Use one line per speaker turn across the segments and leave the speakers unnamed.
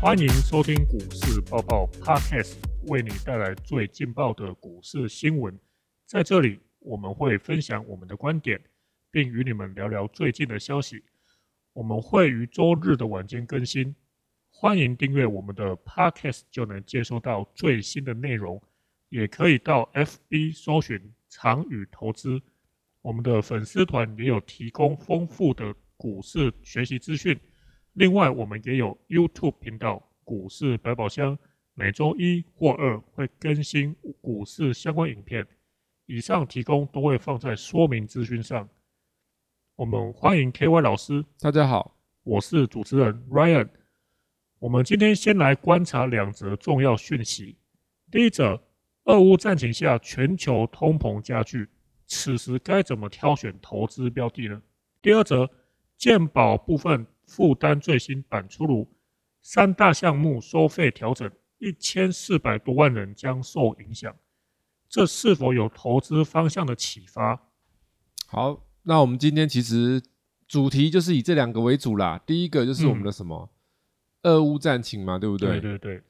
欢迎收听股市报报 Podcast，为你带来最劲爆的股市新闻。在这里，我们会分享我们的观点，并与你们聊聊最近的消息。我们会于周日的晚间更新，欢迎订阅我们的 Podcast，就能接收到最新的内容。也可以到 FB 搜寻“长宇投资”，我们的粉丝团也有提供丰富的股市学习资讯。另外，我们也有 YouTube 频道“股市百宝箱”，每周一或二会更新股市相关影片。以上提供都会放在说明资讯上。我们欢迎 KY 老师，
大家好，
我是主持人 Ryan。我们今天先来观察两则重要讯息。第一则，俄乌战情下，全球通膨加剧，此时该怎么挑选投资标的呢？第二则，健保部分。负担最新版出炉，三大项目收费调整，一千四百多万人将受影响，这是否有投资方向的启发？
好，那我们今天其实主题就是以这两个为主啦。第一个就是我们的什么俄乌战情嘛，对不对？
对对对。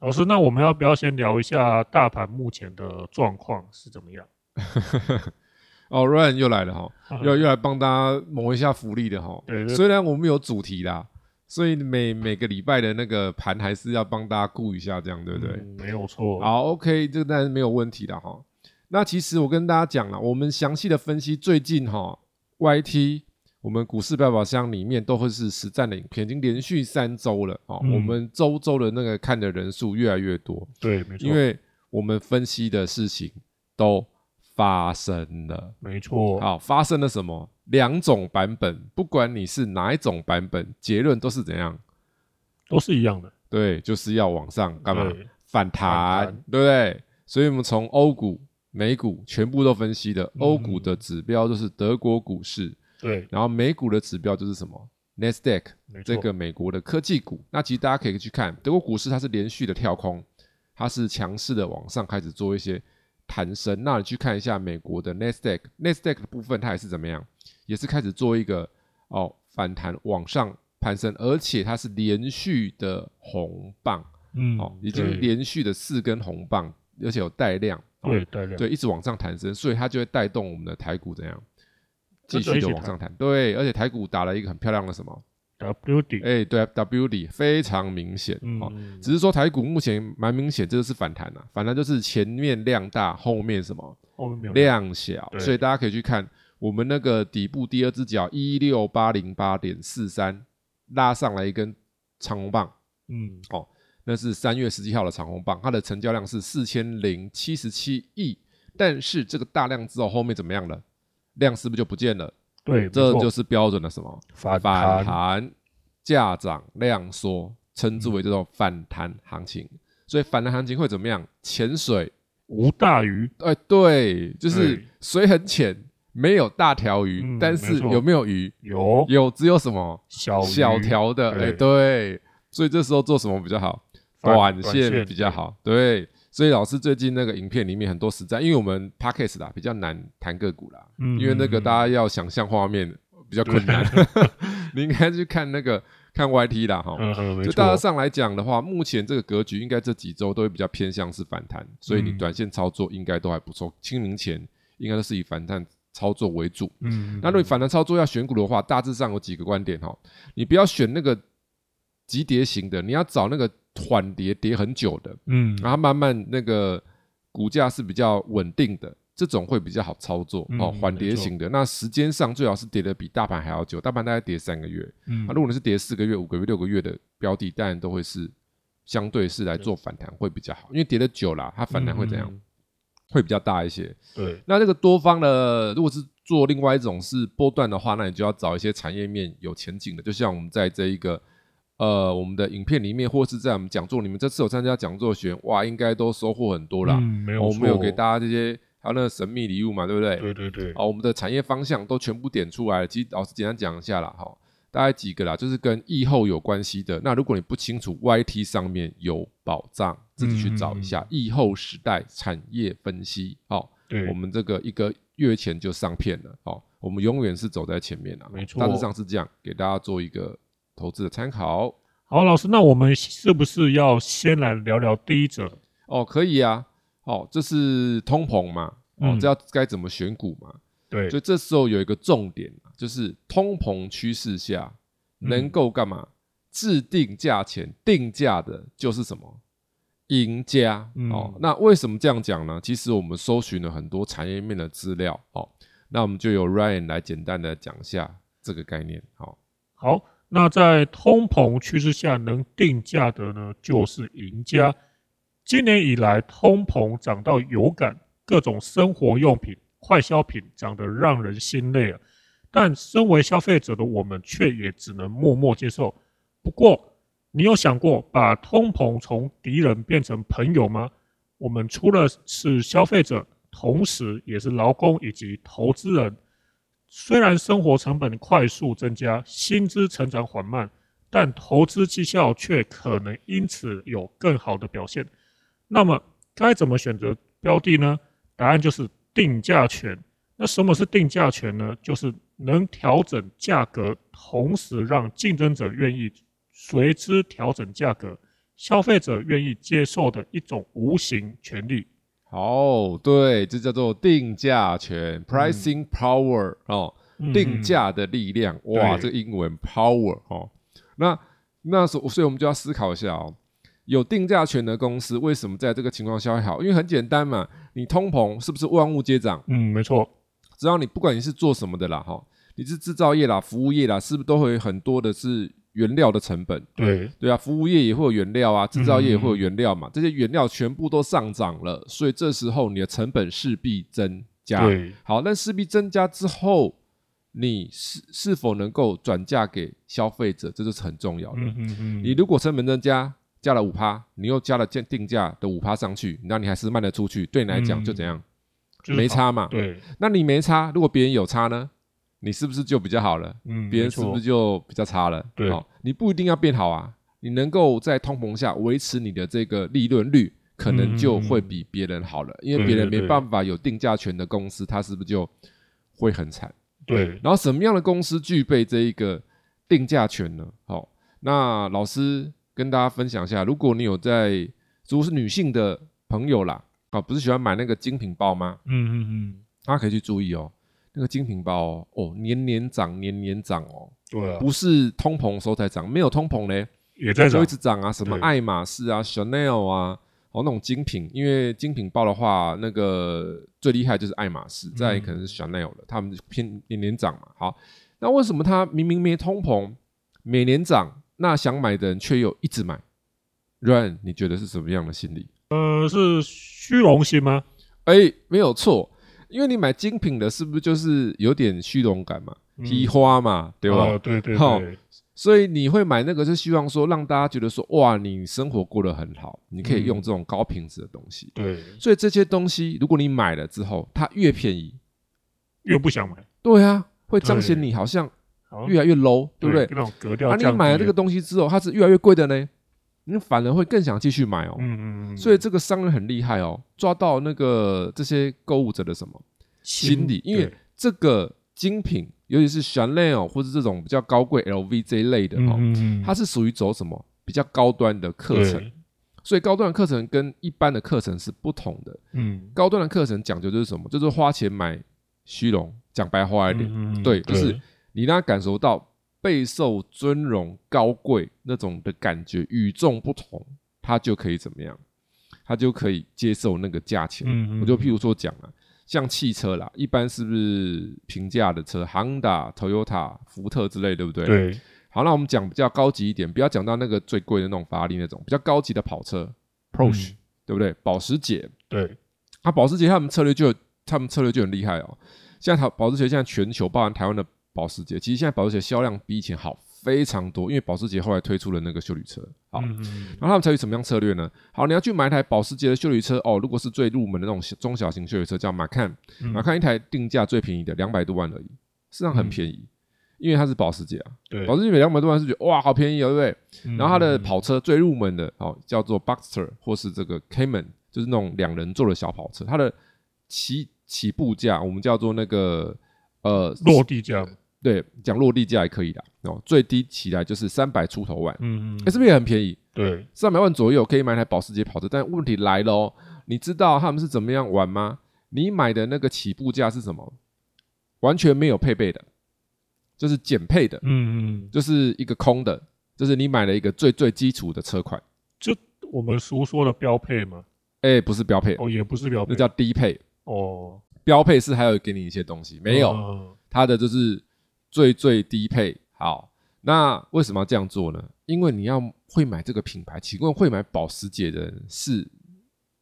老师，那我们要不要先聊一下大盘目前的状况是怎么样？
哦，Ryan 又来了哈，又又来帮大家谋一下福利的哈。虽然我们有主题啦，所以每每个礼拜的那个盘还是要帮大家顾一下，这样对不对？
没有错。
好，OK，这个当然没有问题的哈。那其实我跟大家讲了，我们详细的分析最近哈，YT 我们股市百宝箱里面都会是实战的影片，已经连续三周了哦。我们周周的那个看的人数越来越多，
对，没错，
因为我们分析的事情都。发生了，
没错。
好，发生了什么？两种版本，不管你是哪一种版本，结论都是怎样？
都是一样的。
对，就是要往上干嘛？反弹，对不对？所以我们从欧股、美股全部都分析的。欧股的指标就是德国股市，
对。
然后美股的指标就是什么？Nasdaq，这个美国的科技股。那其实大家可以去看德国股市，它是连续的跳空，它是强势的往上开始做一些。弹升，那你去看一下美国的 Nasdaq，Nasdaq 的部分它也是怎么样，也是开始做一个哦反弹往上攀升，而且它是连续的红棒，嗯，哦，已经连续的四根红棒，而且有带量，
对带量，
对，一直往上弹升，所以它就会带动我们的台股怎样，继续的往上弹，对，而且台股打了一个很漂亮的什么
？W 底，
哎，对，W 底非常明显哦，只是说台股目前蛮明显，这个是反弹呐，反弹就是前面量大，后面什么量小，所以大家可以去看我们那个底部第二只脚一六八零八点四三拉上来一根长红棒，嗯，哦，那是三月十七号的长红棒，它的成交量是四千零七十七亿，但是这个大量之后后面怎么样了？量是不是就不见了？
对，
这就是标准的什么
反
弹、价涨量缩，称之为这种反弹行情。所以反弹行情会怎么样？潜水
无大鱼。
哎，对，就是水很浅，没有大条鱼，但是有没有鱼？
有，
有，只有什么
小
小条的？哎，对，所以这时候做什么比较好？短线比较好。对。所以老师最近那个影片里面很多实战，因为我们 podcast 啦比较难谈个股啦，因为那个大家要想象画面比较困难，你应该去看那个看 YT 啦哈。就大家上来讲的话，目前这个格局应该这几周都会比较偏向是反弹，所以你短线操作应该都还不错。清明前应该都是以反弹操作为主。嗯，那如果反弹操作要选股的话，大致上有几个观点哈，你不要选那个急跌型的，你要找那个。缓跌跌很久的，嗯，然后慢慢那个股价是比较稳定的，这种会比较好操作哦。缓跌型的，那时间上最好是跌的比大盘还要久，大盘大概跌三个月，嗯，那如果你是跌四个月、五个月、六个月的标的，当然都会是相对是来做反弹会比较好，因为跌的久了，它反弹会怎样？会比较大一些。
对，
那这个多方的，如果是做另外一种是波段的话，那你就要找一些产业面有前景的，就像我们在这一个。呃，我们的影片里面，或是在我们讲座里面，这次有参加讲座学员，哇，应该都收获很多啦。
嗯，没有
我们有给大家这些，还有那个神秘礼物嘛，对不对？
对对对。
好，我们的产业方向都全部点出来了。其实老师简单讲一下啦，哈，大概几个啦，就是跟疫后有关系的。那如果你不清楚，YT 上面有宝藏，自己去找一下疫后时代产业分析。好，
对，
我们这个一个月前就上片了。好，我们永远是走在前面的，
没错，
大致上是这样，给大家做一个。投资的参考。
好，老师，那我们是不是要先来聊聊第一者？
哦，可以啊。哦，这是通膨嘛？哦，这要该怎么选股嘛？
对，
所以这时候有一个重点，就是通膨趋势下能够干嘛？制定价钱定价的就是什么？赢家哦。那为什么这样讲呢？其实我们搜寻了很多产业面的资料。哦，那我们就由 Ryan 来简单的讲一下这个概念。好，
好，那在通膨趋势下能定价的呢，就是赢家。今年以来，通膨涨到有感，各种生活用品、快消品涨得让人心累啊。但身为消费者的我们，却也只能默默接受。不过，你有想过把通膨从敌人变成朋友吗？我们除了是消费者，同时也是劳工以及投资人。虽然生活成本快速增加，薪资成长缓慢，但投资绩效却可能因此有更好的表现。那么该怎么选择标的呢？答案就是定价权。那什么是定价权呢？就是能调整价格，同时让竞争者愿意随之调整价格，消费者愿意接受的一种无形权利。
哦，对，这叫做定价权 （pricing power） 哦，定价的力量。哇，这个英文 power 哦。那那所所以我们就要思考一下哦。有定价权的公司为什么在这个情况下会好？因为很简单嘛，你通膨是不是万物皆涨？
嗯，没错。
只要你不管你是做什么的啦，哈，你是制造业啦、服务业啦，是不是都会有很多的是原料的成本？
对，
对啊，服务业也会有原料啊，制造业也会有原料嘛，这些原料全部都上涨了，所以这时候你的成本势必增加。
对，
好，那势必增加之后，你是是否能够转嫁给消费者，这就是很重要的。嗯嗯嗯，你如果成本增加，加了五趴，你又加了定定价的五趴上去，那你还是卖得出去，对你来讲就怎样？没差嘛。
对，
那你没差，如果别人有差呢？你是不是就比较好了？嗯，别人是不是就比较差了？
对，
你不一定要变好啊，你能够在通膨下维持你的这个利润率，可能就会比别人好了，因为别人没办法有定价权的公司，它是不是就会很惨？
对，
然后什么样的公司具备这一个定价权呢？好，那老师。跟大家分享一下，如果你有在，如果是女性的朋友啦，啊，不是喜欢买那个精品包吗？嗯嗯嗯，大家可以去注意哦，那个精品包哦，年年涨，年年涨哦。
对啊，
不是通膨时候才涨，没有通膨嘞，
也在
就一直涨啊，什么爱马仕啊、Chanel 啊，哦那种精品，因为精品包的话，那个最厉害就是爱马仕，再可能是 Chanel 了，他们偏年年涨嘛。好，那为什么它明明没通膨，每年涨？那想买的人却又一直买，Run，你觉得是什么样的心理？
呃，是虚荣心吗？
哎，没有错，因为你买精品的，是不是就是有点虚荣感嘛？批花嘛，对吧？
对对对。
所以你会买那个，是希望说让大家觉得说，哇，你生活过得很好，你可以用这种高品质的东西。
对。
所以这些东西，如果你买了之后，它越便宜，
越不想买。
对啊，会彰显你好像。越来越 low，对不对？
那种格调。
啊，你买了这个东西之后，它是越来越贵的呢，你反而会更想继续买哦。嗯嗯嗯。所以这个商人很厉害哦，抓到那个这些购物者的什么心理？因为这个精品，尤其是 Chanel 或者这种比较高贵 LV 这一类的哦，它是属于走什么比较高端的课程。所以高端的课程跟一般的课程是不同的。嗯。高端的课程讲究就是什么？就是花钱买虚荣，讲白话一点，对，就是。你让他感受到备受尊荣、高贵那种的感觉，与众不同，他就可以怎么样？他就可以接受那个价钱。我就譬如说讲啊，像汽车啦，一般是不是平价的车，Honda、Toyota、福特之类，对不对？
对。
好，那我们讲比较高级一点，不要讲到那个最贵的那种法拉利那种，比较高级的跑车，Porsche，对不对？保时捷，
对。
啊，保时捷他们策略就他们策略就很厉害哦。现在保保时捷现在全球，包含台湾的。保时捷其实现在保时捷销量比以前好非常多，因为保时捷后来推出了那个修理车。好，然后他们采取什么样策略呢？好，你要去买一台保时捷的修理车哦。如果是最入门的那种中小型修理车，叫马看，马看一台定价最便宜的两百多万而已，实际上很便宜，因为它是保时捷啊。
对，
保时捷买两百多万是觉得哇好便宜哦，对不对？然后它的跑车最入门的哦叫做 Boxster 或是这个 Cayman，就是那种两人座的小跑车，它的起起步价我们叫做那个呃
落地价。
对，讲落地价也可以的哦，最低起来就是三百出头万，
嗯嗯，
哎，是不是也很便宜？
对，
三百万左右可以买台保时捷跑车，但问题来了哦，你知道他们是怎么样玩吗？你买的那个起步价是什么？完全没有配备的，就是减配的，
嗯嗯，
就是一个空的，就是你买了一个最最基础的车款，
就我们俗说的标配吗？
哎，不是标配，
哦，也不是标配，
那叫低配。
哦，
标配是还有给你一些东西，没有，
嗯。
它的就是最最低配。好，那为什么要这样做呢？因为你要会买这个品牌，请问会买保时捷的人是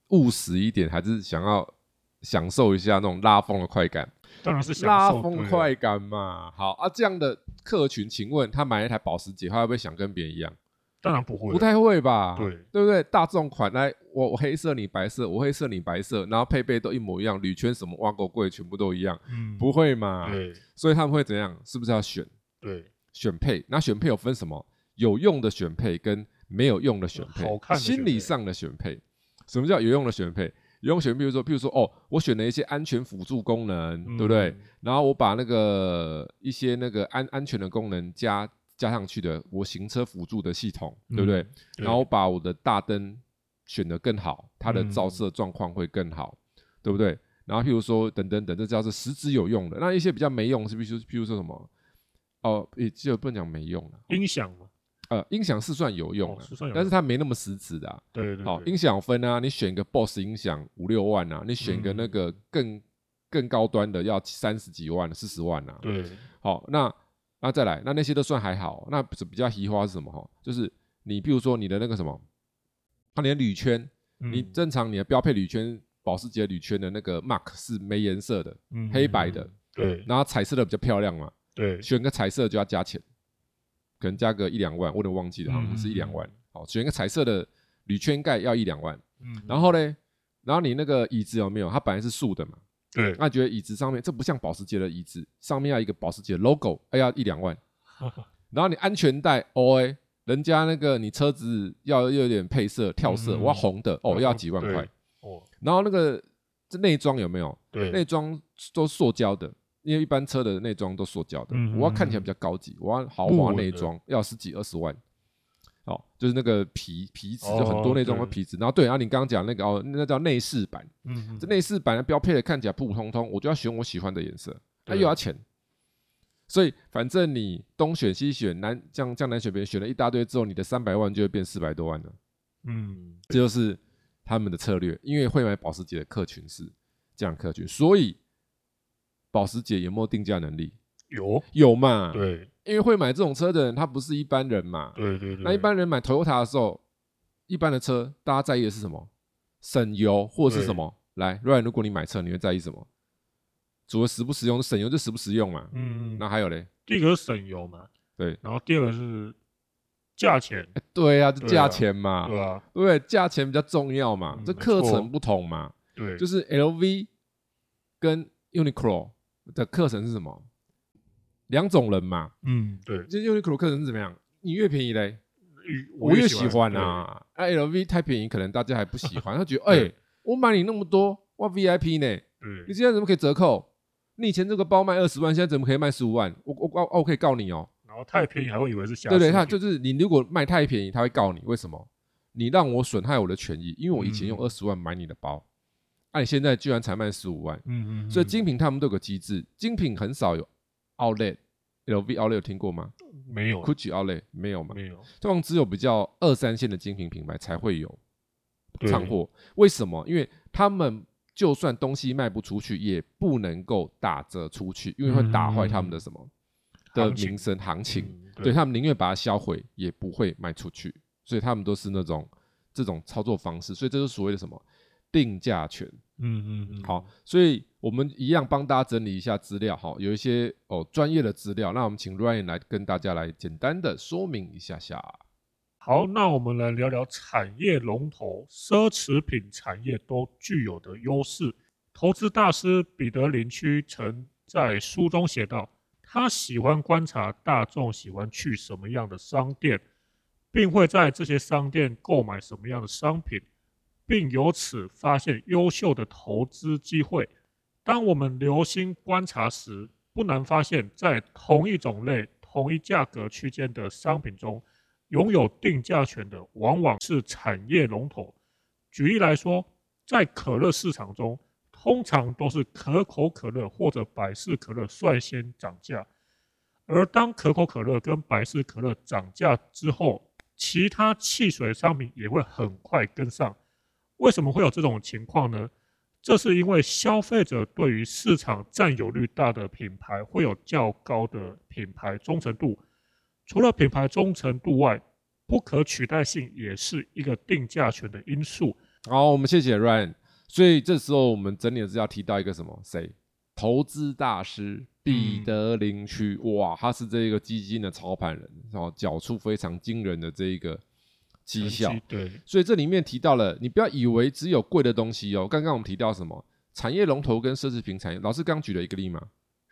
务实一点，还是想要享受一下那种拉风的快感？
当然是享
拉风快感嘛。好啊，这样的客群，请问他买一台保时捷，他会不会想跟别人一样？
当然不会，
不太会吧？
对
对不对？大众款来，我我黑色你白色，我黑色你白色，然后配备都一模一样，铝圈什么挖沟柜全部都一样，
嗯，
不会嘛？
对
所以他们会怎样？是不是要选
对，
选配？那选配有分什么？有用的选配跟没有用的选配，
好看配
心理上的选配。什么叫有用的选配？有用选配，比如说，譬如说，哦，我选了一些安全辅助功能，对不对？
嗯？
然后我把那个一些那个安安全的功能加加上去的，我行车辅助的系统，对不对？
嗯对
然后把我的大灯选得更好，它的
嗯
照射状况会更好，对不对？然后譬如说等等等，这叫做实质有用的。那一些比较没用，是不是？譬如说什么？哦，也就不能讲没用了。
音响嘛，
呃，音响是算有用的，
哦是算有用
但是它没那么实质的、
对对对
音响分啊，你选个 BOSS 音响五六万啊，你选个那个更更高端的要三十几万、四十万啊。
对，
好，那那再来，那那些都算还好。那比较移花是什么？哈，就是你比如说你的那个什么，它连铝圈，你
嗯
正常你的标配铝圈，保时捷铝圈的那个 mark 是没颜色的，
嗯
黑白的，
对
然后彩色的比较漂亮嘛，
对，
选个彩色就要加钱，可能加个一两万，我有点忘记了，好像是一两万
嗯。
好，选个彩色的铝圈盖要一两万，
嗯，
然后呢，然后你那个椅子有没有？它本来是竖的嘛，
对，
那觉得椅子上面这不像保时捷的椅子，上面要一个保时捷 logo，哎呀一两万。然后你安全带哦哎，人家那个你车子要要有点配色跳色，
嗯
我要红的哦，要几万块。
哦，
然后那个这内装有没有？
对，
内装都塑胶的，因为一般车的内装都塑胶的。
嗯
我要看起来比较高级，我要豪华内装，要十几二十万。哦，就是那个皮皮质，
哦
就很多那种的
对
皮质。然后对，然后你刚刚讲那个哦，那叫内饰板。
嗯，
这内饰板的标配的看起来普普通通，我就要选我喜欢的颜色，它又要钱。所以反正你东选西选，南江江南选北选了一大堆之后，你的三百万就会变四百多万了。
嗯，
这就是他们的策略，因为会买保时捷的客群是这样客群，所以保时捷有没有定价能力？
有，
有嘛？，
对
因为会买这种车的人，他不是一般人嘛。
对对对，
那一般人买 Toyota 的时候，一般的车大家在意的是什么？省油或者是什么？来，Ryan，如果你买车，你会在意什么？除了实不实用，省油就实不实用嘛。
嗯，
那还有嘞？
第一个是省油嘛，
对，
然后第二个是价钱，
对呀、啊，就价钱嘛，
对吧？
对？价钱比较重要嘛，这课程不同嘛。
对，
就是 LV 跟 Uniqlo 的课程是什么？两种人嘛。
嗯，对，
就 Uniqlo 课程是怎么样？你越便宜嘞，
我
我越喜欢啊。啊，LV 太便宜，可能大家还不喜欢。他觉得，哎、我买你那么多，哇 VIP 呢？
对，
你现在怎么可以折扣？你以前这个包卖二十万，现在怎么可以卖十五万？我我我我可以告你哦。
然后太便宜还会以为是瑕
对对，他就是你如果卖太便宜，他会告你。为什么？你让我损害我的权益，因为我以前用
嗯
二十万买你的包，啊，你现在居然才卖十五万。
嗯嗯，
所以
嗯
精品他们都有个机制，精品很少有 outlet，LV outlet 有听过吗
没有
？Gucci outlet 没有吗？
没有
通常只有比较二三线的精品品牌才会有
对
仓货。为什么？因为他们就算东西卖不出去，也不能够打折出去，因为会打坏他们的什么、的名声行情。
嗯
对他们宁愿把它销毁，也不会卖出去。所以他们都是那种这种操作方式。所以这是所谓的什么定价权。
嗯嗯嗯，
好，所以我们一样帮大家整理一下资料，哈，有一些哦专业的资料，那我们请 Ryan 来跟大家来简单的说明一下下。
好，那我们来聊聊产业龙头奢侈品产业都具有的优势。投资大师彼得林区曾在书中写道，他喜欢观察大众喜欢去什么样的商店，并会在这些商店购买什么样的商品，并由此发现优秀的投资机会。当我们留心观察时，不难发现，在同一种类、同一价格区间的商品中，拥有定价权的往往是产业龙头。举例来说，在可乐市场中，通常都是可口可乐或者百事可乐率先涨价，而当可口可乐跟百事可乐涨价之后，其他汽水商品也会很快跟上。为什么会有这种情况呢？这是因为消费者对于市场占有率大的品牌会有较高的品牌忠诚度。除了品牌忠诚度外，不可取代性也是一个定价权的因素。
好，我们谢谢 Ryan。所以这时候我们整理的是要提到一个什么？谁？投资大师彼得林区。哇，他是这一个基金的操盘人，然后缴出非常惊人的这一个绩效。
对。
所以这里面提到了，你不要以为只有贵的东西哦。刚刚我们提到什么？产业龙头跟奢侈品产业。老师刚举了一个例嘛。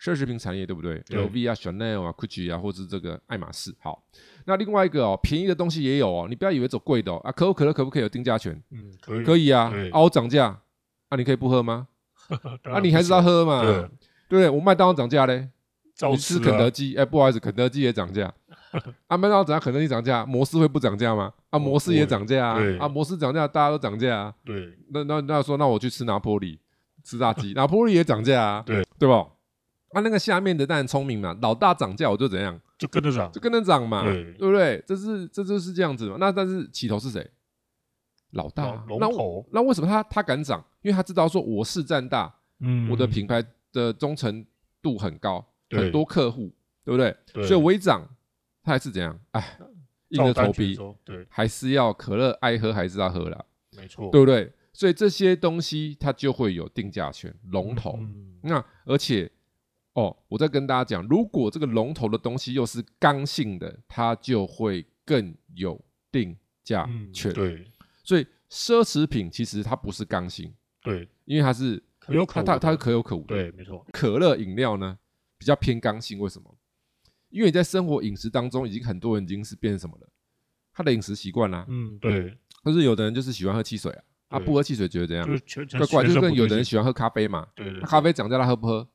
奢侈品产业对不对？LV 啊，Chanel 啊，Gucci 啊，或者这个爱马仕。好，那另外一个哦，便宜的东西也有哦。你不要以为走贵的哦。啊，可口可乐可不可以有定价权？
嗯，可以。
可以啊。啊，我涨价，啊，你可以不喝吗？啊，你还是要喝嘛？对不对？我麦当劳涨价嘞，你吃肯德基，哎，不好意思，肯德基也涨价。啊，麦当劳涨价，肯德基涨价，摩斯会不涨价吗？啊，摩斯也涨价啊。啊，摩斯涨价，大家都涨价啊。
对。
那那那说，那我去吃拿破里，吃炸鸡，拿破里也涨价啊。
对，
对吧？啊那个下面的当然聪明嘛，老大涨价我就怎样，
就跟着涨，
就跟着涨嘛，对不对？这是这就是这样子嘛。那但是起头是谁？老大，
龙头。
那为什么他他敢涨？因为他知道说我是占大，嗯，我的品牌的忠诚度很高，很多客户，对不对？所以我一涨，他还是怎样？哎，硬着头皮，
对，
还是要可乐爱喝还是要喝啦，
没错，
对不对？所以这些东西它就会有定价权，龙头。那而且。哦，我再跟大家讲，如果这个龙头的东西又是刚性的，它就会更有定价权。
对，
所以奢侈品其实它不是刚性，
对，
因为它是
可有可
它它它是可有可无的。
对，没错。
可乐饮料呢比较偏刚性，为什么？因为你在生活饮食当中，已经很多人已经是变什么了？他的饮食习惯啦。
嗯，对。
但是有的人就是喜欢喝汽水啊，他不喝汽水觉得怎样？
怪
怪，就跟有的人喜欢喝咖啡嘛。
对对。
咖啡涨价，他喝不喝？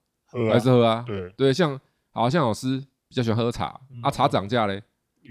还是喝啊，对对，像好像老师比较喜欢喝茶啊，茶涨价嘞，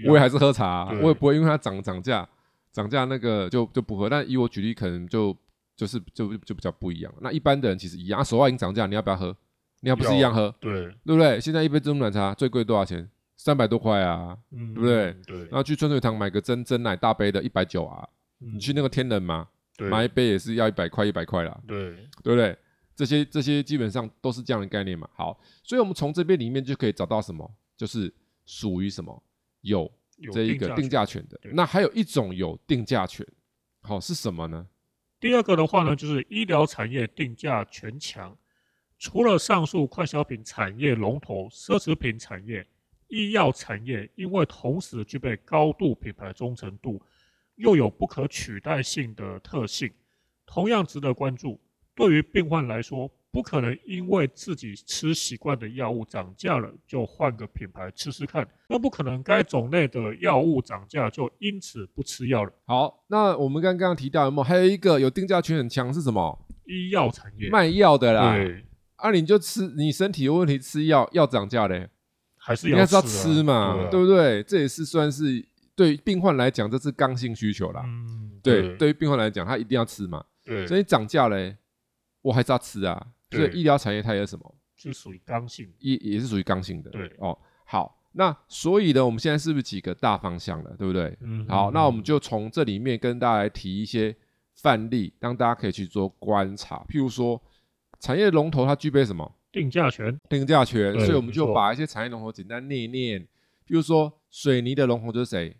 我也还是喝茶，我也不会因为它涨涨价涨价那个就就不喝。但以我举例，可能就就是就就比较不一样。那一般的人其实一样，手外已经涨价，你要不要喝？你要不是一样喝？
对
对不对？现在一杯珍珠奶茶最贵多少钱？三百多块啊，对不对？
对。
然后去春水堂买个真真奶大杯的，一百九啊。你去那个天人嘛，买一杯也是要一百块一百块啦。
对
对不对？这些这些基本上都是这样的概念嘛。好，所以我们从这边里面就可以找到什么，就是属于什么有这一个定价权的。那还有一种有定价权，好是什么呢？
第二个的话呢，就是医疗产业定价权强。除了上述快消品产业龙头、奢侈品产业、医药产业，因为同时具备高度品牌忠诚度，又有不可取代性的特性，同样值得关注。对于病患来说，不可能因为自己吃习惯的药物涨价了，就换个品牌吃吃看。那不可能该种类的药物涨价，就因此不吃药了。
好，那我们刚刚提到有没有？还有一个有定价权很强是什么？
医药产业
卖药的啦。
对，
啊，你就吃你身体有问题吃药，药涨价嘞，
还是
应该是要吃嘛，对不对？这也是算是对病患来讲，这是刚性需求啦。嗯，对，对于病患来讲，他一定要吃嘛。
对，
所以涨价嘞。我还是要吃啊，所以医疗产业它也是什么？
是属于刚性，
也也是属于刚性的。
对
哦，好，那所以呢，我们现在是不是几个大方向了，对不对？嗯。好，那我们就从这里面跟大家来提一些范例，让大家可以去做观察。譬如说，产业龙头它具备什么？
定价权。
定价权。所以我们就把一些产业龙头简单念一念。比如说，水泥的龙头就是谁？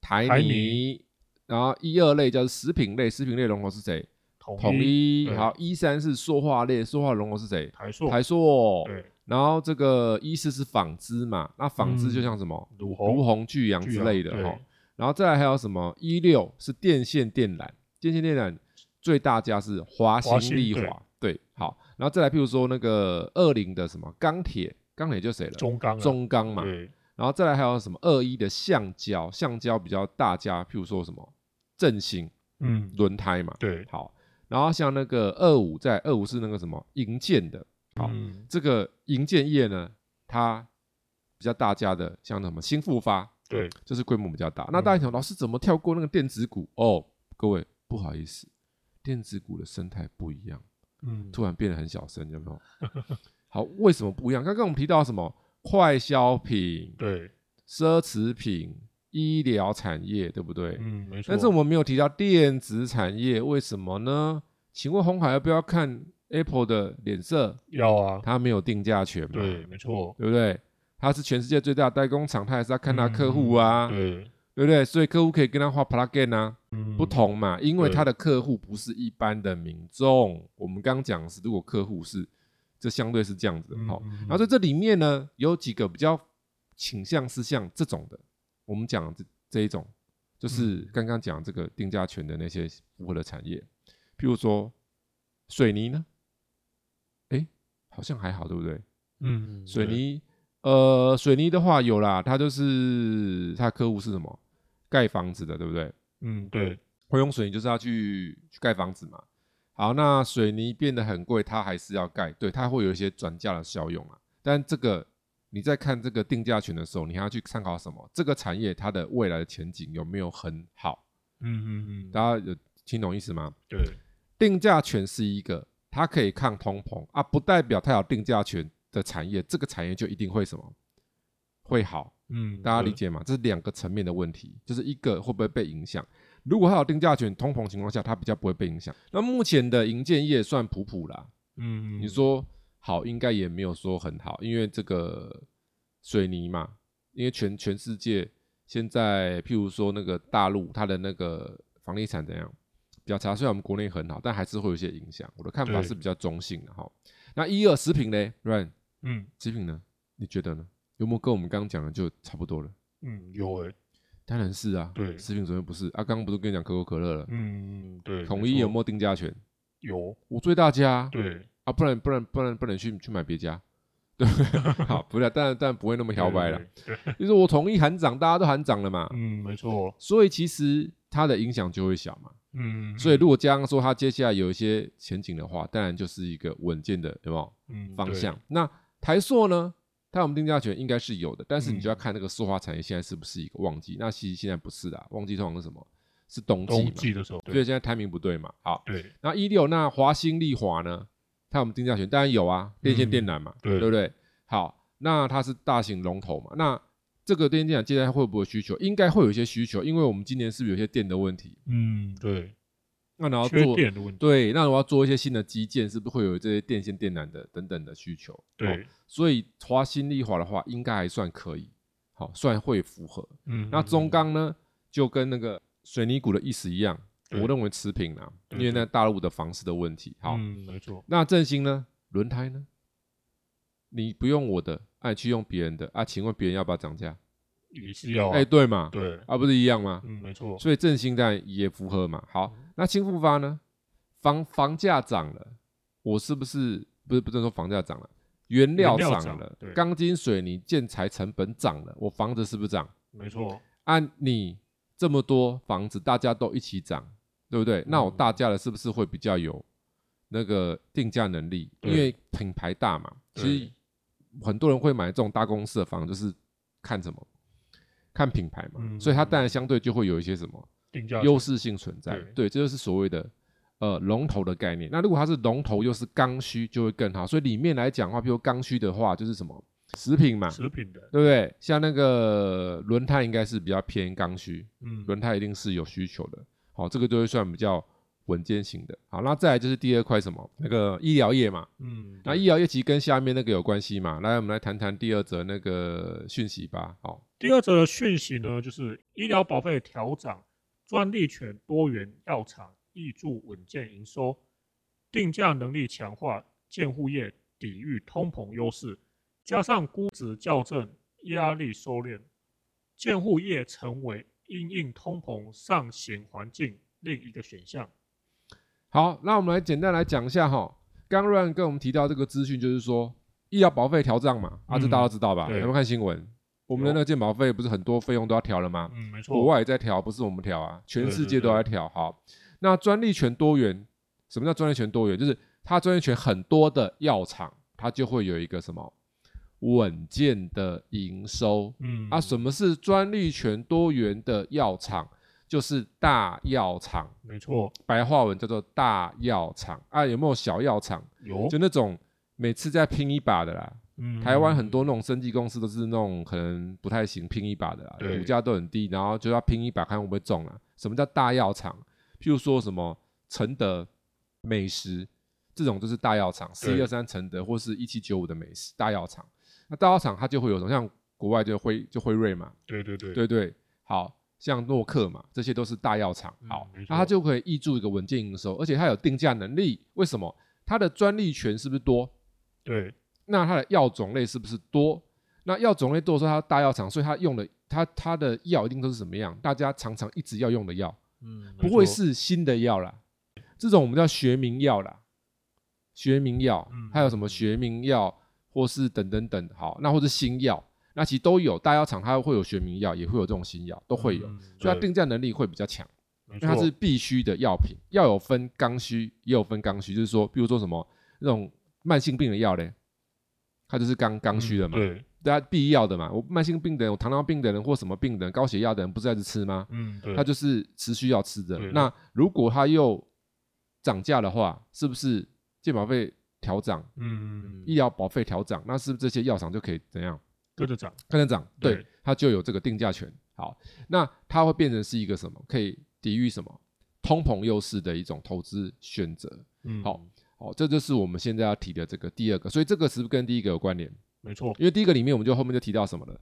台泥。然后一二类叫做食品类，食品类龙头是谁？统一好，一三是塑化类，塑化龙头是谁？
台塑，
台塑。
对，
然后这个一四是纺织嘛，那纺织就像什么
如
虹、巨阳之类的哈。然后再来还有什么？一六是电线电缆，电线电缆最大家是华兴利华，对，好。然后再来，譬如说那个二零的什么钢铁，钢铁就谁了？
中钢，
中钢嘛。
对。
然后再来还有什么？二一的橡胶，橡胶比较大家，譬如说什么振兴，嗯，轮胎嘛。
对，
好。然后像那个二五在二五是那个什么银建的，好，这个银建业呢，它比较大家的，像什么新复发，
对，
就是规模比较大。那大家想，老师怎么跳过那个电子股？哦，各位不好意思，电子股的生态不一样。嗯，突然变得很小声，有没有？好，为什么不一样？刚刚我们提到什么？快消品，
对，
奢侈品。医疗产业对不对？
嗯，没错。
但是我们没有提到电子产业，为什么呢？请问红海要不要看 Apple 的脸色？
要啊，
它没有定价权嘛？
对，没错，
对不对？它是全世界最大的代工厂，它还是要看他客户啊？
对，
对不对？所以客户可以跟他画 plugin 啊，不同嘛，因为他的客户不是一般的民众。我们刚刚讲是，如果客户是，这相对是这样子的。好，然后在这里面呢，有几个比较倾向是像这种的。我们讲这这一种，就是刚刚讲这个定价权的那些服务的产业，譬如说水泥呢，哎，好像还好，对不对？
嗯，
水泥，呃，水泥的话有啦，它就是它客户是什么？盖房子的，对不对？
嗯，对，
会用水泥就是要去去盖房子嘛。好，那水泥变得很贵，它还是要盖，对，它会有一些转嫁的效用啊。但这个。你在看这个定价权的时候，你还要去参考什么？这个产业它的未来的前景有没有很好？
嗯嗯嗯，
大家有听懂意思吗？
对，
定价权是一个，它可以抗通膨啊，不代表它有定价权的产业，这个产业就一定会什么会好？
嗯，
大家理解吗？这是两个层面的问题，就是一个会不会被影响？如果它有定价权，通膨情况下，它比较不会被影响。那目前的银建业算普普啦。
嗯，
你说。好，应该也没有说很好，因为这个水泥嘛，因为全全世界现在，譬如说那个大陆，它的那个房地产怎样比较差，虽然我们国内很好，但还是会有一些影响。我的看法是比较中性的哈。那一二食品呢？Run，
嗯，
食品呢？你觉得呢？有没有跟我们刚刚讲的就差不多了？
嗯，有诶，
当然是啊。
对，
食品昨天不是啊？刚刚不是跟你讲可口可乐了？
嗯，对。
统一有没有定价权？
有，
我追大家。
对。
啊，不然不然不然不能去去买别家，对，好，不然但但不会那么摇摆了。就是我同意喊涨，大家都喊涨了嘛。
嗯，没错。
所以其实它的影响就会小嘛。
嗯。
所以如果加上说它接下来有一些前景的话，当然就是一个稳健的，有没有？
嗯。
方向。那台塑呢？它我们定价权应该是有的，但是你就要看那个塑化产业现在是不是一个旺季。那其实现在不是的，旺季通常是什么？是冬季嘛
冬季的时候。
所以现在 timing 不对嘛。好。
对。
那一六那华兴利华呢？它有们定价权当然有啊，电线电缆嘛，对不对？好，那它是大型龙头嘛，那这个电线电缆接下来会不会需求？应该会有一些需求，因为我们今年是不是有些电的问题？
嗯，对。
那然后做
电的问题，
对，那我要做一些新的基建，是不是会有这些电线电缆的等等的需求？
对，
所以华新丽华的话，应该还算可以，好，算会符合。
嗯，
那中钢呢，就跟那个水泥股的意思一样。我认为持平啦，因为那大陆的房市的问题。好，
没错。
那振兴呢？轮胎呢？你不用我的，哎，去用别人的啊？请问别人要不要涨价？
也是要。
哎，对嘛？
对，
啊，不是一样吗？
嗯，没错。
所以振兴当然也符合嘛。好，那新复发呢？房房价涨了，我是不是不是不是说房价涨了？原料涨了，钢筋水泥建材成本涨了，我房子是不是涨？
没错。
按你这么多房子，大家都一起涨。对不对？那我大家的是不是会比较有那个定价能力？因为品牌大嘛，其实很多人会买这种大公司的房，就是看什么？看品牌嘛，所以它当然相对就会有一些什么优势性存在。对，这就是所谓的呃龙头的概念。那如果它是龙头又是刚需，就会更好。所以里面来讲的话，比如刚需的话，就是什么食品嘛，
食品的，
对不对？像那个轮胎应该是比较偏刚需，
嗯，
轮胎一定是有需求的。好，这个就会算比较稳健型的。好，那再来就是第二块什么？那个医疗业嘛。
嗯，
那医疗业其实跟下面那个有关系嘛。来，我们来谈谈第二则那个讯息吧。好，
第二则的讯息呢，就是医疗保费调涨，专利权多元药厂挹注稳健营收，定价能力强化，建护业抵御通膨优势，加上估值校正压力收敛，建护业成为。因应通膨上行环境另一个选项。
好，那我们来简单来讲一下哈。刚 Run 跟我们提到这个资讯，就是说医疗保费调涨嘛，啊，这大家都知道吧？有没有看新闻？我们的那个健保费不是很多费用都要调了吗？
嗯，没错。
国外也在调，不是我们调啊，全世界都在调。好，那专利权多元，什么叫专利权多元？就是它专利权很多的药厂，它就会有一个什么稳健的营收。嗯啊，什么是专利权多元的药厂？就是大药厂，
没错，
白话文叫做大药厂啊。有没有小药厂？
有，
就那种每次在拼一把的啦。嗯，台湾很多那种生技公司都是那种可能不太行，拼一把的啦，股价都很低，然后就要拼一把看会不会中啊。什么叫大药厂？譬如说什么承德美食这种就是大药厂，四一二三承德或是一七九五的美食大药厂。那大药厂它就会有种像国外就辉就辉瑞嘛，
对对对
对对，好。像诺克嘛，这些都是大药厂，好，那它就可以挹注一个稳健营收，而且它有定价能力。为什么？它的专利权是不是多？
对。
那它的药种类是不是多？那药种类多，说它大药厂，所以它用的它它的药一定都是什么样？大家常常一直要用的药，嗯，不会是新的药啦。这种我们叫学名药啦，学名药，还有什么学名药，或是等等等，好，那或是新药。那其实都有，大药厂它会有学名药，也会有这种新药，都会有，所以它定价能力会比较强，因为它是必须的药品，药有分刚需，也有分刚需，就是说，比如说什么那种慢性病的药嘞，它就是刚刚需的嘛，
对，
大家必要的嘛。我慢性病的人，我糖尿病的人或什么病的人，高血压的人，不是在这吃吗？嗯，对，它就是持续要吃的。那如果它又涨价的话，是不是健保费调涨？嗯，医疗保费调涨，那是不是这些药厂就可以怎样？
跟着涨，
跟着涨，对，它就有这个定价权。好，那它会变成是一个什么？可以抵御什么通膨优势的一种投资选择。嗯，好，好，这就是我们现在要提的这个第二个。所以这个是不是跟第一个有关联？
没错，
因为第一个里面我们就后面就提到什么了，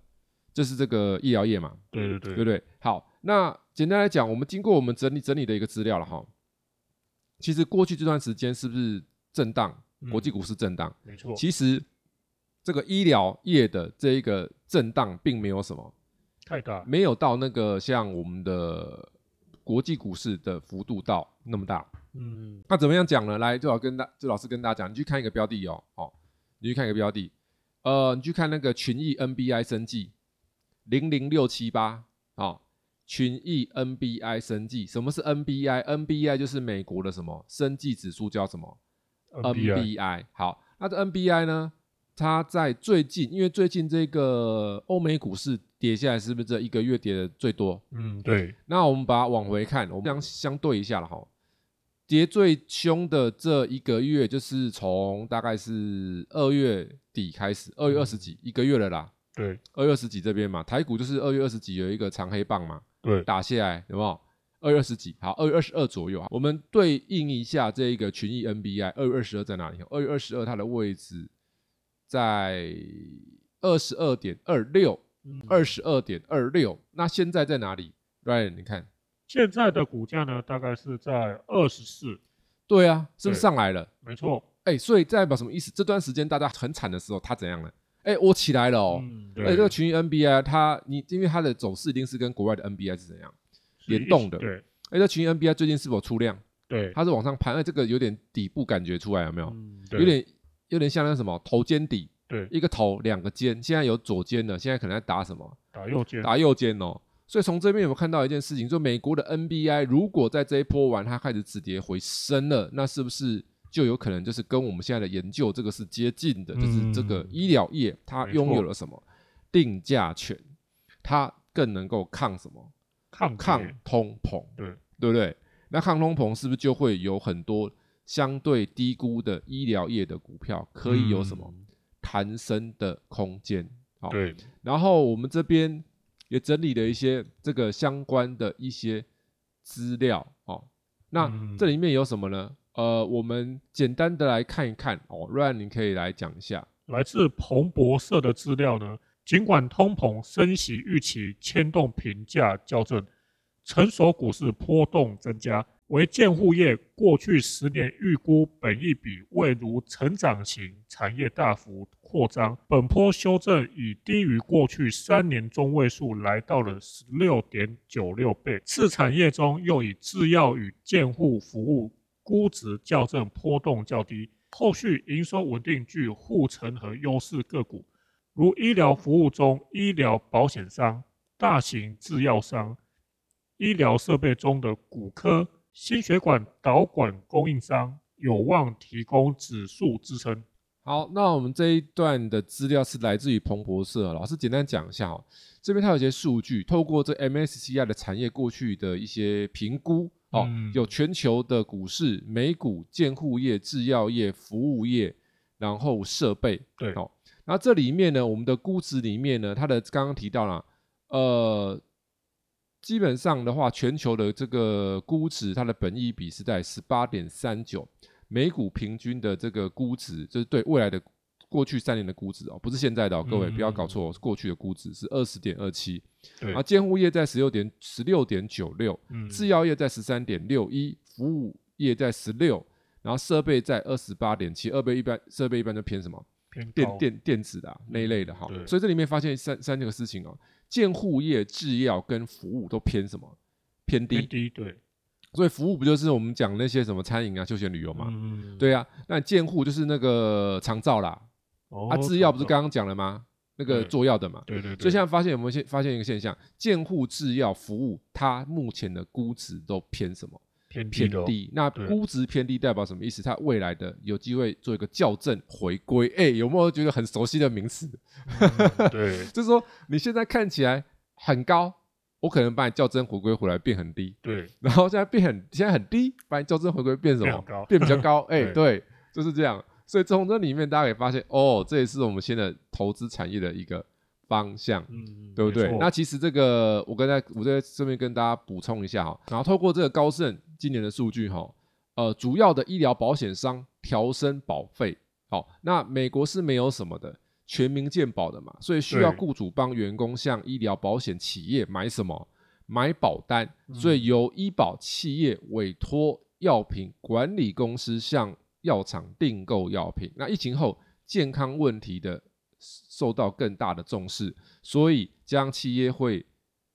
就是这个医疗业嘛。
对对对，
对不对？好，那简单来讲，我们经过我们整理整理的一个资料了哈。其实过去这段时间是不是震荡？国际股市震荡？
没错，
其实。这个医疗业的这一个震荡并没有什么
太大，
没有到那个像我们的国际股市的幅度到那么大。嗯，那怎么样讲呢？来，最好跟大，就老师跟大家讲，你去看一个标的哦，哦，你去看一个标的，呃，你去看那个群益 NBI 生技零零六七八，哦，群益 NBI 生技，什么是 NBI？NBI 就是美国的什么生技指数叫什么？NBI。好，那这 NBI 呢？它在最近，因为最近这个欧美股市跌下来，是不是这一个月跌的最多？
嗯，对。
那我们把它往回看，我们相相对一下了哈。跌最凶的这一个月，就是从大概是二月底开始，二月二十几，一个月了啦。
对，
二月二十几这边嘛，台股就是二月二十几有一个长黑棒嘛，
对，
打下来有没有？二月二十几，好，二月二十二左右啊。我们对应一下这一个群益 NBI，二月二十二在哪里？二月二十二它的位置。在二十二点二六，二十二点二六。那现在在哪里？Ryan，你看
现在的股价呢，大概是在二十四。
对啊，是不是上来了？
没错。
哎，所以代表什么意思？这段时间大家很惨的时候，它怎样了？哎，我起来了哦。哎，这个群益 NBI，它你因为它的走势一定是跟国外的 NBI 是怎样联动的？
对。
哎，这群益 NBI 最近是否出量？
对，
它是往上盘，哎，这个有点底部感觉出来，有没有？有点。有点像那什么头肩底，
对，
一个头两个肩，现在有左肩了，现在可能在打什么？
打右肩，
打右肩哦。所以从这边有没有看到一件事情？就美国的 NBI 如果在这一波完它开始止跌回升了，那是不是就有可能就是跟我们现在的研究这个是接近的？就是这个医疗业它拥有了什么定价权？它更能够抗什么？
抗
抗通膨？
对
对不对？那抗通膨是不是就会有很多？相对低估的医疗业的股票可以有什么弹升的空间？
好，对。
然后我们这边也整理了一些这个相关的一些资料哦。那这里面有什么呢？呃，我们简单的来看一看哦。Ryan，你可以来讲一下。
来自彭博社的资料呢，尽管通膨升息预期牵动评价校正，成熟股市波动增加。为建护业过去十年预估本益比未如成长型产业大幅扩张，本波修正已低于过去三年中位数，来到了十六点九六倍。次产业中又以制药与建护服务估值校正波动较低，后续营收稳定具护城和优势个股，如医疗服务中医疗保险商、大型制药商、医疗设备中的骨科。心血管导管供应商有望提供指数支撑。
好，那我们这一段的资料是来自于彭博社，老师简单讲一下哦。这边它有些数据，透过这 MSCI 的产业过去的一些评估哦，有全球的股市、美股、建护业、制药业、服务业，然后设备，
对
哦。那这里面呢，我们的估值里面呢，它的刚刚提到了，呃，基本上的话，全球的这个估值，它的本益比是在十八点三九。美股平均的这个估值，就是对未来的过去三年的估值哦，不是现在的哦，各位不要搞错，过去的估值是二十点二七，
然
后监护业在十六点十六点九六，制药业在十三点六一，服务业在十六，然后设备在二十八点七，二倍一般设备一般就偏什么？
偏
电电电子的那一类的哈，所以这里面发现三三个事情哦，建护业、制药跟服务都偏什么？偏低，
低对。
所以服务不就是我们讲那些什么餐饮啊、休闲旅游嘛？对啊，那建护就是那个长照啦。哦啊，制药不是刚刚讲了吗？那个做药的嘛。
对对。
所以现在发现有没有现发现一个现象？建护制药服务，它目前的估值都偏什么？
偏
偏低。那估值偏低代表什么意思？它未来的有机会做一个校正回归。哎，有没有觉得很熟悉的名词？
对，
就是说你现在看起来很高。我可能把你校正回归回来变很低，
对，
然后现在变很现在很低，把你校正回归变什么？变比较高，哎，对，就是这样。所以从这里面大家可以发现，哦，这也是我们现在投资产业的一个方向，嗯，对不对？那其实这个我刚才我在这边跟大家补充一下哈，然后透过这个高盛今年的数据哈，呃，主要的医疗保险商调升保费，好，那美国是没有什么的。全民健保的嘛，所以需要雇主帮员工向医疗保险企业买什么？买保单，所以由医保企业委托药品管理公司向药厂订购药品。那疫情后健康问题的受到更大的重视，所以将企业会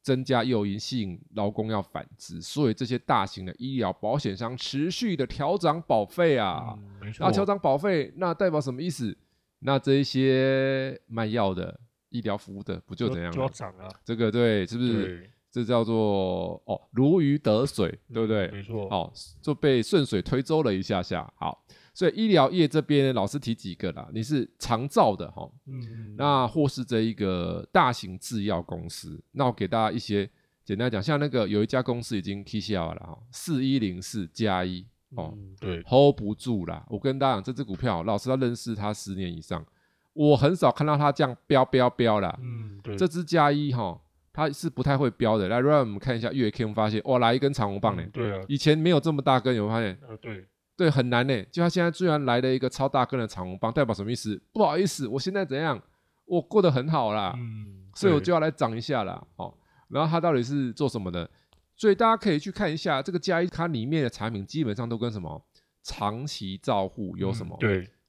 增加诱因，吸引劳工要返职。所以这些大型的医疗保险商持续的调涨保费啊，那调涨保费，那代表什么意思？那这一些卖药的、医疗服务的，不就怎样？
就要涨啊！
这个对，是不是？这叫做哦，如鱼得水，对不对？
没错。
哦，就被顺水推舟了一下下。好，所以医疗业这边老师提几个啦，你是长照的哈，嗯，那或是这一个大型制药公司，那我给大家一些简单讲，像那个有一家公司已经 K 下了哈，四一零四加一。
哦，对
，hold 不住啦！我跟大家讲，这只股票，老师要认识它十年以上，我很少看到它这样飙飙飙啦。
嗯，对，
这只加一哈，它是不太会飙的。来，让我们看一下月 K，我们发现哇，来一根长红棒呢。
对啊，
以前没有这么大根，有没有发现？
呃，对，
对，很难呢。就它现在居然来了一个超大根的长红棒，代表什么意思？不好意思，我现在怎样？我过得很好啦，嗯，所以我就要来涨一下啦。哦，然后它到底是做什么的？所以大家可以去看一下这个加一它里面的产品，基本上都跟什么长期照护有什么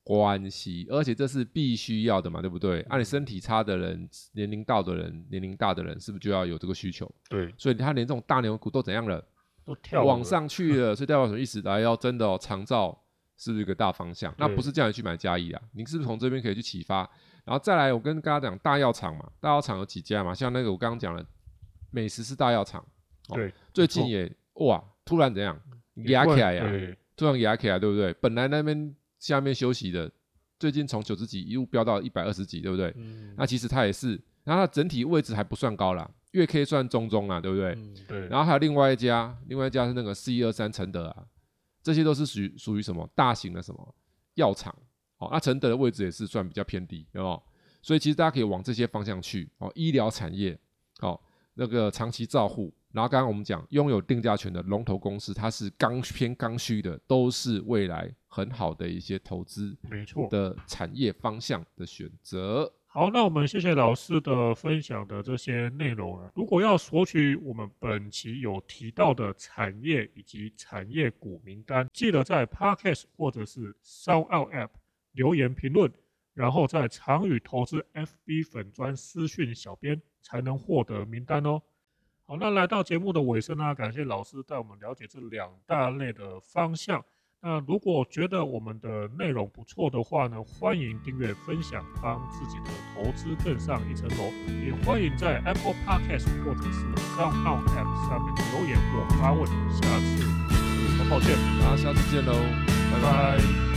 关系？而且这是必须要的嘛，对不对？按你身体差的人、年龄到的人、年龄大的人，是不是就要有这个需求？
对，
所以他连这种大牛股都怎样了？
都跳
往上去了。所以代表什么意思？来，要真的哦，长照是不是一个大方向？那不是叫你去买加一啊？您是不是从这边可以去启发？然后再来，我跟大家讲大药厂嘛，大药厂有几家嘛？像那个我刚刚讲了，美食是大药厂。
对，
最近也哇，突然怎样压起来呀？突然压起来，对不对？本来那边下面休息的，最近从九十几一路飙到一百二十几，对不对？那其实它也是，然后它整体位置还不算高啦，月 K 算中中啦，对不对？
对。
然后还有另外一家，另外一家是那个四一二三承德啊，这些都是属于属于什么大型的什么药厂？哦，那承德的位置也是算比较偏低，有有？所以其实大家可以往这些方向去哦，医疗产业，哦，那个长期照护。然后刚刚我们讲拥有定价权的龙头公司，它是刚偏刚需的，都是未来很好的一些投资，
没错
的产业方向的选择。
好，那我们谢谢老师的分享的这些内容啊。如果要索取我们本期有提到的产业以及产业股名单，记得在 Podcast 或者是 Sound App 留言评论，然后在长宇投资 FB 粉专私讯小编，才能获得名单哦。好，那来到节目的尾声呢，感谢老师带我们了解这两大类的方向。那如果觉得我们的内容不错的话呢，欢迎订阅、分享，帮自己的投资更上一层楼。也欢迎在 Apple Podcast 或者是 Sound App 上面留言或发问。下次，很抱歉，
那下次见喽，拜拜。